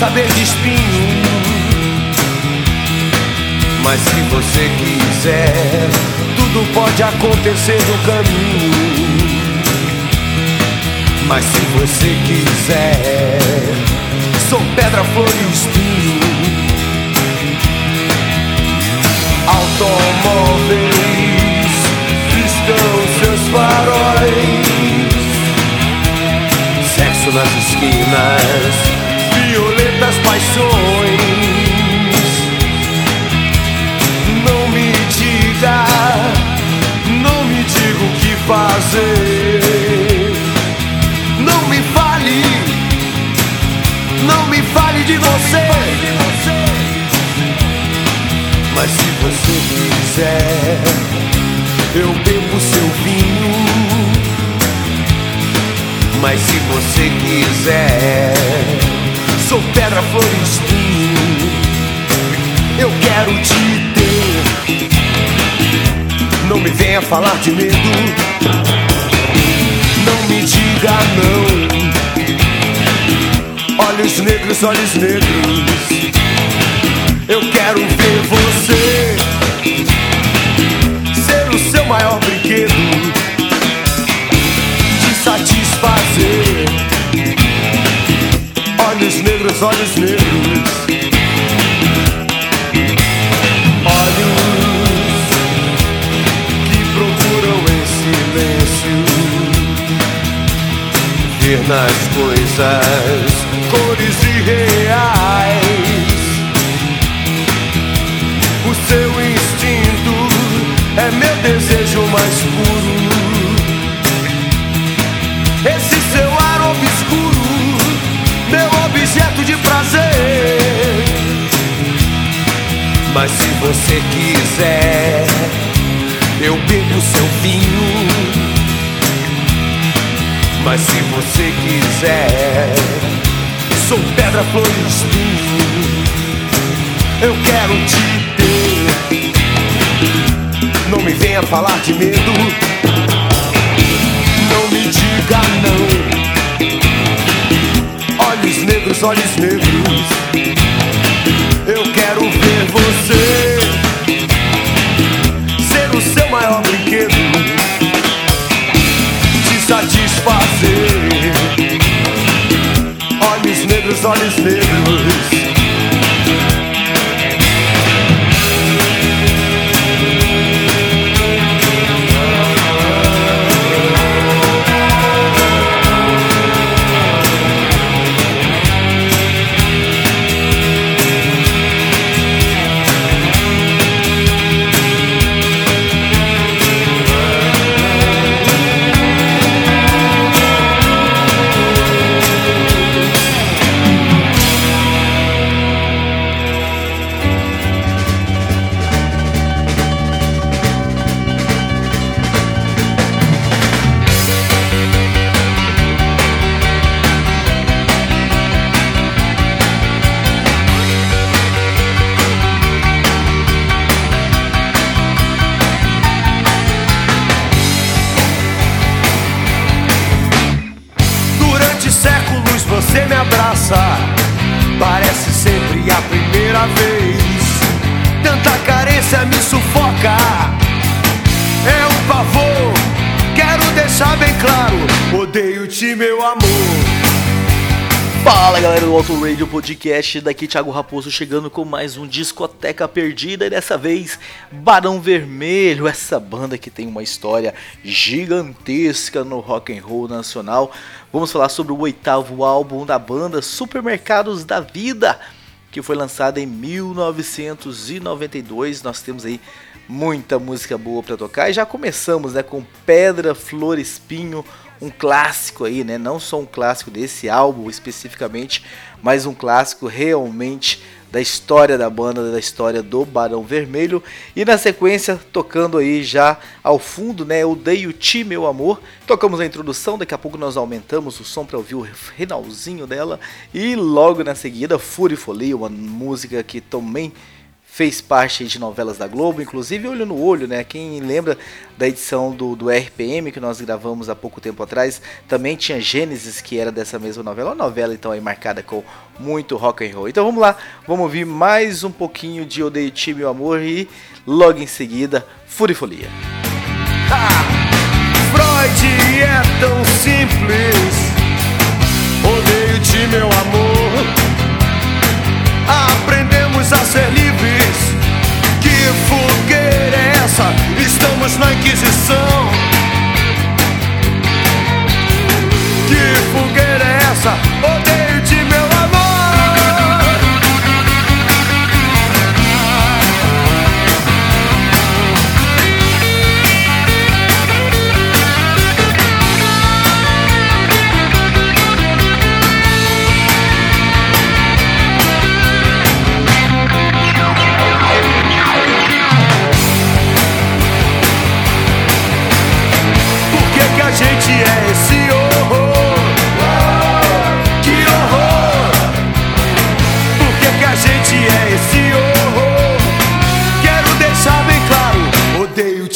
saber de espinho. Mas se você quiser, tudo pode acontecer no caminho. Mas se você quiser, sou pedra, flor e espinho. Automóveis piscam seus faróis. Sexo nas esquinas, violentas paixões. Não me diga, não me diga o que fazer. Não me fale, não me fale de você. Mas se você quiser, eu bebo seu vinho. Mas se você quiser, sou pedra, flor e espinho. Eu quero te ter. Não me venha falar de medo. Não me diga não. Olhos negros, olhos negros. Negros, olhos negros. Olhos que procuram em silêncio ver nas coisas cores irreais. O seu instinto é meu desejo mais puro. Você quiser, eu bebo seu vinho. Mas se você quiser, sou pedra, flor e espinho. Eu quero te ter. Não me venha falar de medo. Não me diga não. Olhos negros, olhos negros. Quero ver você ser o seu maior brinquedo. Te satisfazer. Olhos negros, olhos negros. Odeio-te, meu amor. Fala galera do Auto Radio Podcast, daqui Thiago Raposo chegando com mais um Discoteca Perdida e dessa vez Barão Vermelho, essa banda que tem uma história gigantesca no rock and roll nacional. Vamos falar sobre o oitavo álbum da banda, Supermercados da Vida, que foi lançado em 1992. Nós temos aí muita música boa para tocar e já começamos, né, com Pedra, Flor, Espinho, um clássico aí, né? Não só um clássico desse álbum especificamente, mas um clássico realmente da história da banda, da história do Barão Vermelho. E na sequência, tocando aí já ao fundo, né? Odeio Ti, meu amor. Tocamos a introdução, daqui a pouco nós aumentamos o som para ouvir o finalzinho dela. E logo na seguida, Fúria e Folia, uma música que também fez parte de novelas da Globo, inclusive Olho no Olho, né? Quem lembra da edição do, do RPM que nós gravamos há pouco tempo atrás, também tinha Gênesis, que era dessa mesma novela, uma novela então aí marcada com muito rock and roll. Então vamos lá, vamos ouvir mais um pouquinho de Odeio Ti, meu amor, e logo em seguida, Furifolia. Freud é tão simples, odeio meu amor. A ser livres fogueira é essa? Estamos na Inquisição. Que fogueira é essa?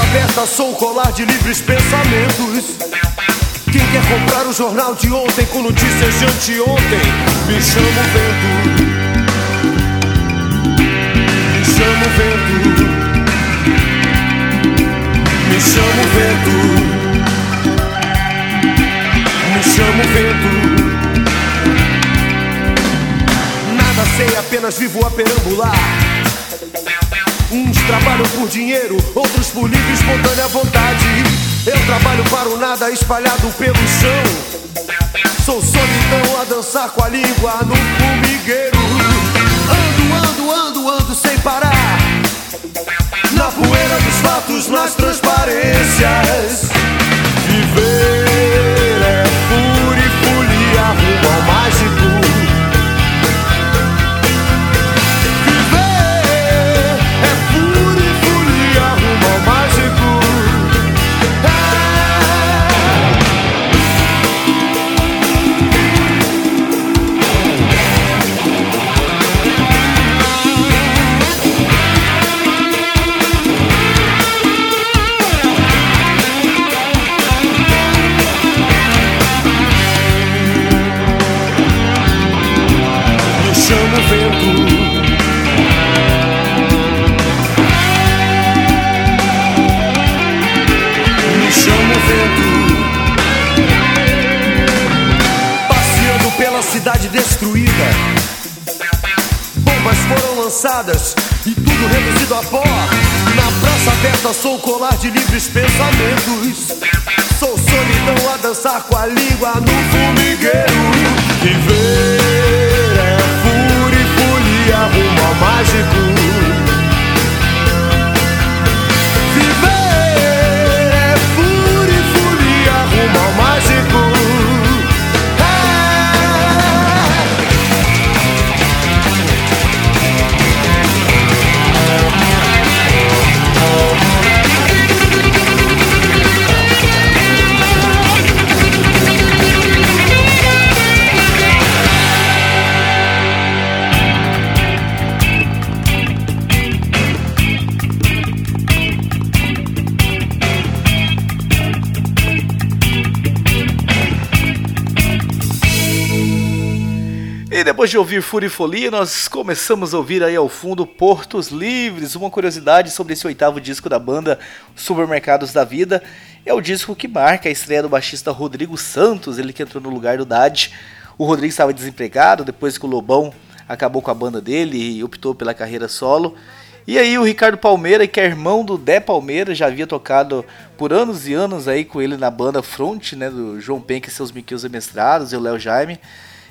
Aberta sou um colar de livres pensamentos. Quem quer comprar o jornal de ontem com notícias de anteontem, me chama o vento. Me chama o vento. Me chama o vento. Me chama o vento. Nada sei, apenas vivo a perambular. Uns trabalham por dinheiro, outros por livre espontânea vontade. Eu trabalho para o nada espalhado pelo chão. Sou solidão a dançar com a língua no formigueiro. Ando, ando, ando, ando sem parar. Na poeira dos fatos, nas transparências. Viver é lançadas e tudo reduzido a pó. Na praça aberta sou colar de livres pensamentos. Sou solidão a dançar com a língua no formigueiro. Viver é fúria e folia rumo ao mágico. Depois de ouvir Fúria e Folia, nós começamos a ouvir aí ao fundo Portos Livres. Uma curiosidade sobre esse oitavo disco da banda Supermercados da Vida é o disco que marca a estreia do baixista Rodrigo Santos, ele que entrou no lugar do Dad. O Rodrigo estava desempregado depois que o Lobão acabou com a banda dele e optou pela carreira solo. E aí o Ricardo Palmeira, que é irmão do Dé Palmeira, já havia tocado por anos e anos aí com ele na banda Front, né, do João Penca e seus Miqueus Amestrados e o Léo Jaime.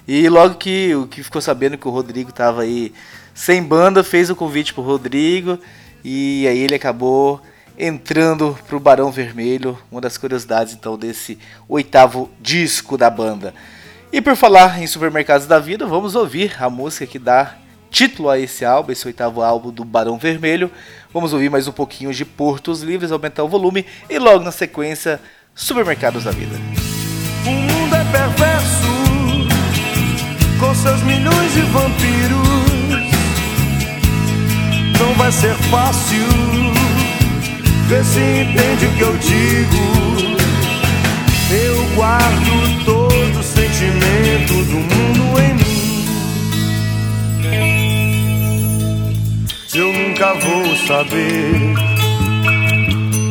E logo que o que ficou sabendo que o Rodrigo tava aí sem banda, fez o convite pro Rodrigo e aí ele acabou entrando pro Barão Vermelho, uma das curiosidades então desse oitavo disco da banda. E por falar em supermercados da vida, vamos ouvir a música que dá título a esse álbum, esse oitavo álbum do Barão Vermelho. Vamos ouvir mais um pouquinho de Portos Livres, aumentar o volume e logo na sequência, Supermercados da Vida. O mundo é com seus milhões de vampiros. Não vai ser fácil, ver se entende o que eu digo. Eu guardo todo o sentimento do mundo em mim. eu nunca vou saber.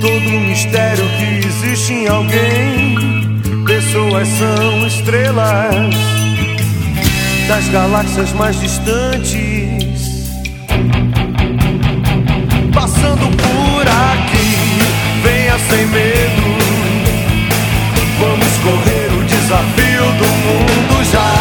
Todo o mistério que existe em alguém. Pessoas são estrelas das galáxias mais distantes. Passando por aqui, venha sem medo. Vamos correr o desafio do mundo já.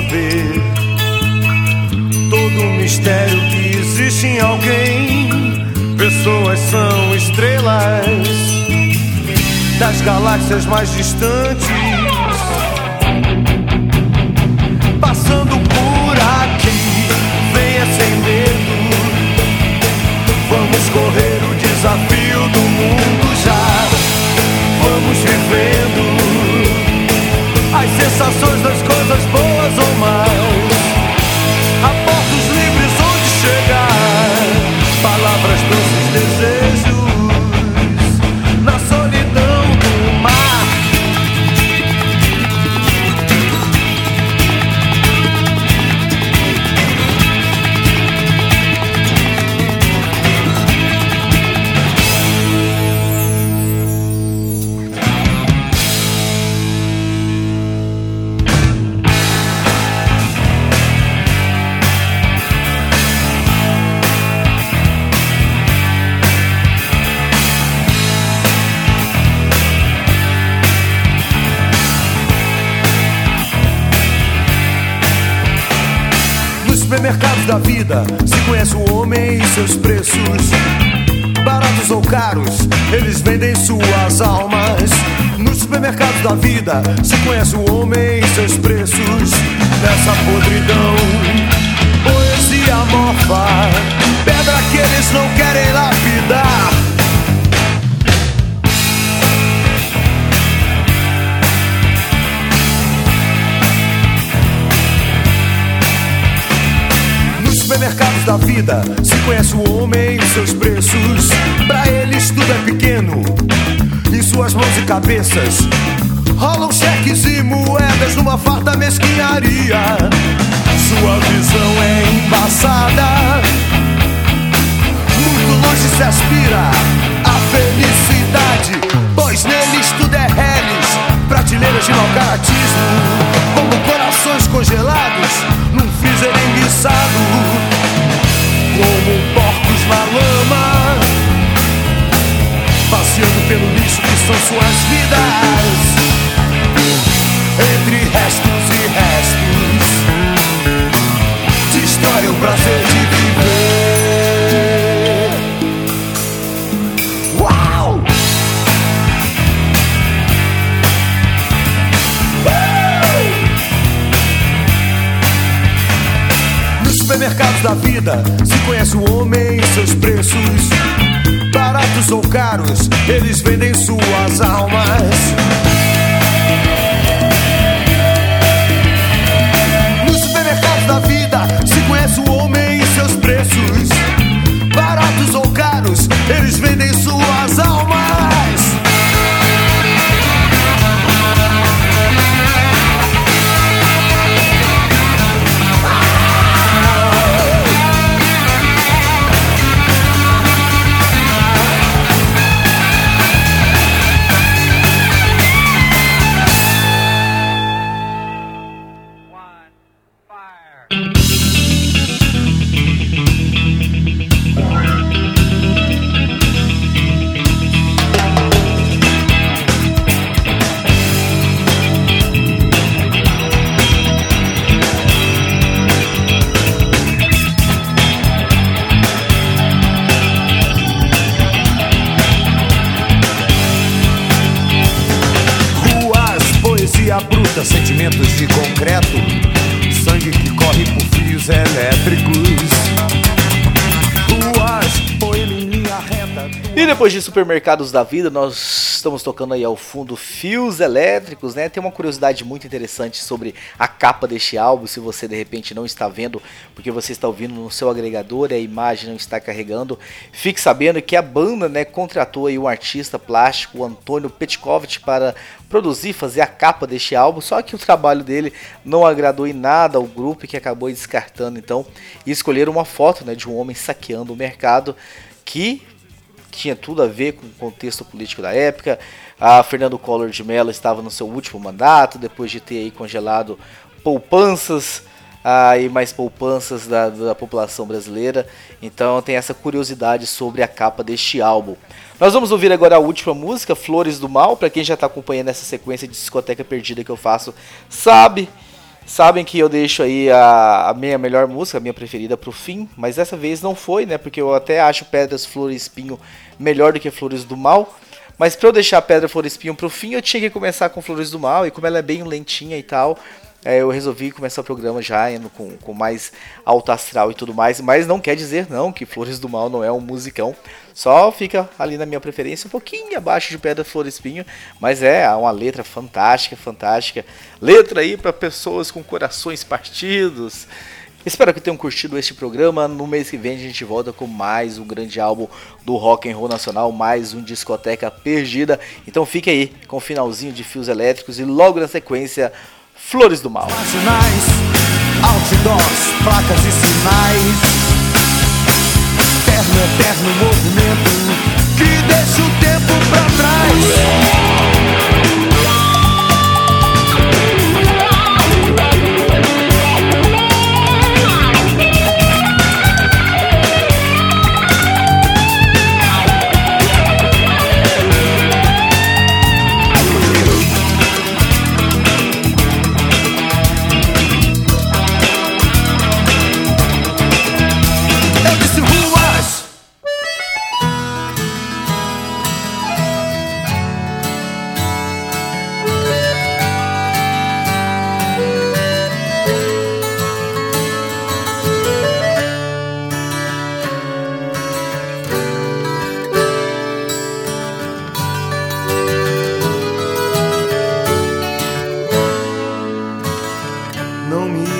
Saber todo o mistério que existe em alguém. Pessoas são estrelas das galáxias mais distantes. Passando por aqui, venha sem medo. Vamos correr o desafio do mundo já. Vamos vivendo as sensações Nos supermercados da vida se conhece o homem e seus preços. Baratos ou caros, eles vendem suas almas. Nos supermercados da vida se conhece o homem e seus preços. Nessa podridão, poesia morfa, pedra que eles não querem lapidar. Da vida se conhece o homem e seus preços. Pra eles tudo é pequeno, em suas mãos e cabeças. Rolam cheques e moedas numa farta mesquinharia. Sua visão é embaçada. Muito longe se aspira a felicidade, pois neles tudo é reles, prateleiras de mau caratismo, como corações congelados num freezer enguiçado, como porcos na lama, passeando pelo lixo que são suas vidas, entre restos e restos, destrói o prazer supermercados da vida se conhece o homem e seus preços. Baratos ou caros, eles vendem suas almas. Nos supermercados da vida poesia bruta, sentimentos de concreto, sangue que corre por fios elétricos. Ruas, poema em linha reta. E depois de Supermercados da Vida, nós estamos tocando aí ao fundo Fios Elétricos, né? Tem uma curiosidade muito interessante sobre a capa deste álbum, se você de repente não está vendo, porque você está ouvindo no seu agregador e a imagem não está carregando, fique sabendo que a banda, né, contratou aí um artista plástico, o Antônio Petkovic, para produzir, fazer a capa deste álbum, só que o trabalho dele não agradou em nada ao grupo que acabou descartando então, e escolheram uma foto, né, de um homem saqueando o mercado que tinha tudo a ver com o contexto político da época. A Fernando Collor de Mello estava no seu último mandato, depois de ter aí congelado poupanças ah, e mais poupanças da, da população brasileira. Então tem essa curiosidade sobre a capa deste álbum. Nós vamos ouvir agora a última música, Flores do Mal. Para quem já está acompanhando essa sequência de discoteca perdida que eu faço, sabe Sabem que eu deixo aí a, a, minha melhor música, a minha preferida pro fim, mas dessa vez não foi, né? Porque eu até acho Pedras, Flor e Espinho melhor do que Flores do Mal. Mas pra eu deixar Pedra, Flor e Espinho pro fim, eu tinha que começar com Flores do Mal, e como ela é bem lentinha e tal, eu resolvi começar o programa já indo com, com mais alto astral e tudo mais, mas não quer dizer não que Flores do Mal não é um musicão, só fica ali na minha preferência, um pouquinho abaixo de Pedra, Flor Espinho, mas é uma letra fantástica, fantástica, letra aí para pessoas com corações partidos. Espero que tenham curtido este programa. No mês que vem a gente volta com mais um grande álbum do rock and roll nacional, mais um discoteca perdida. Então fique aí com o finalzinho de Fios Elétricos e logo na sequência Flores do Mal. Sinais, outdoors, placas e sinais. Eterno, eterno movimento que deixa o tempo pra trás.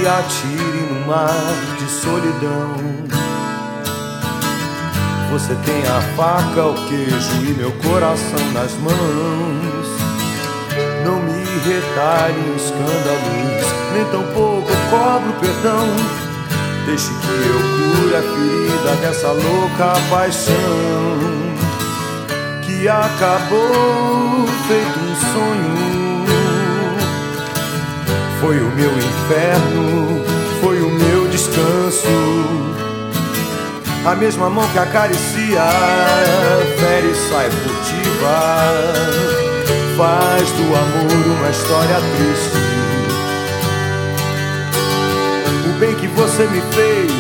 Atire no mar de solidão. Você tem a faca, o queijo e meu coração nas mãos. Não me retalhe em escândalos, nem tampouco cobro perdão. Deixe que eu cure a ferida dessa louca paixão que acabou feito um sonho. Foi o meu inferno, foi o meu descanso. A mesma mão que acaricia, fere e sai furtiva. Faz do amor uma história triste. O bem que você me fez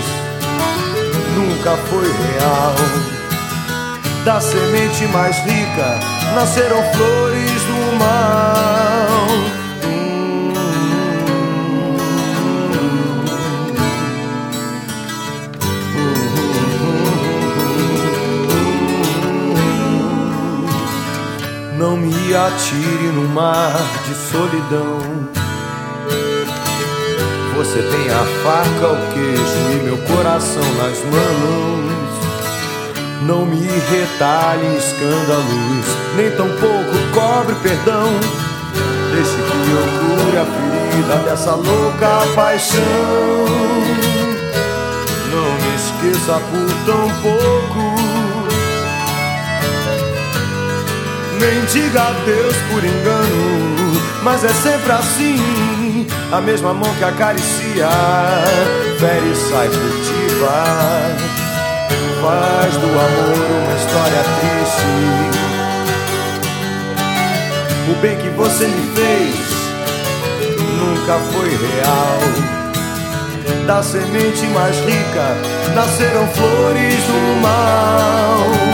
nunca foi real. Da semente mais rica nasceram flores do mal. atire no mar de solidão. Você tem a faca, o queijo e meu coração nas mãos. Não me retalhe escândalos, nem tampouco cobre perdão. Deixe que eu cure a ferida dessa louca paixão. Não me esqueça por tão pouco. Nem diga adeus por engano, mas é sempre assim. A mesma mão que acaricia, fere e sai furtiva. Faz do amor uma história triste. O bem que você me fez nunca foi real. Da semente mais rica nasceram flores do mal.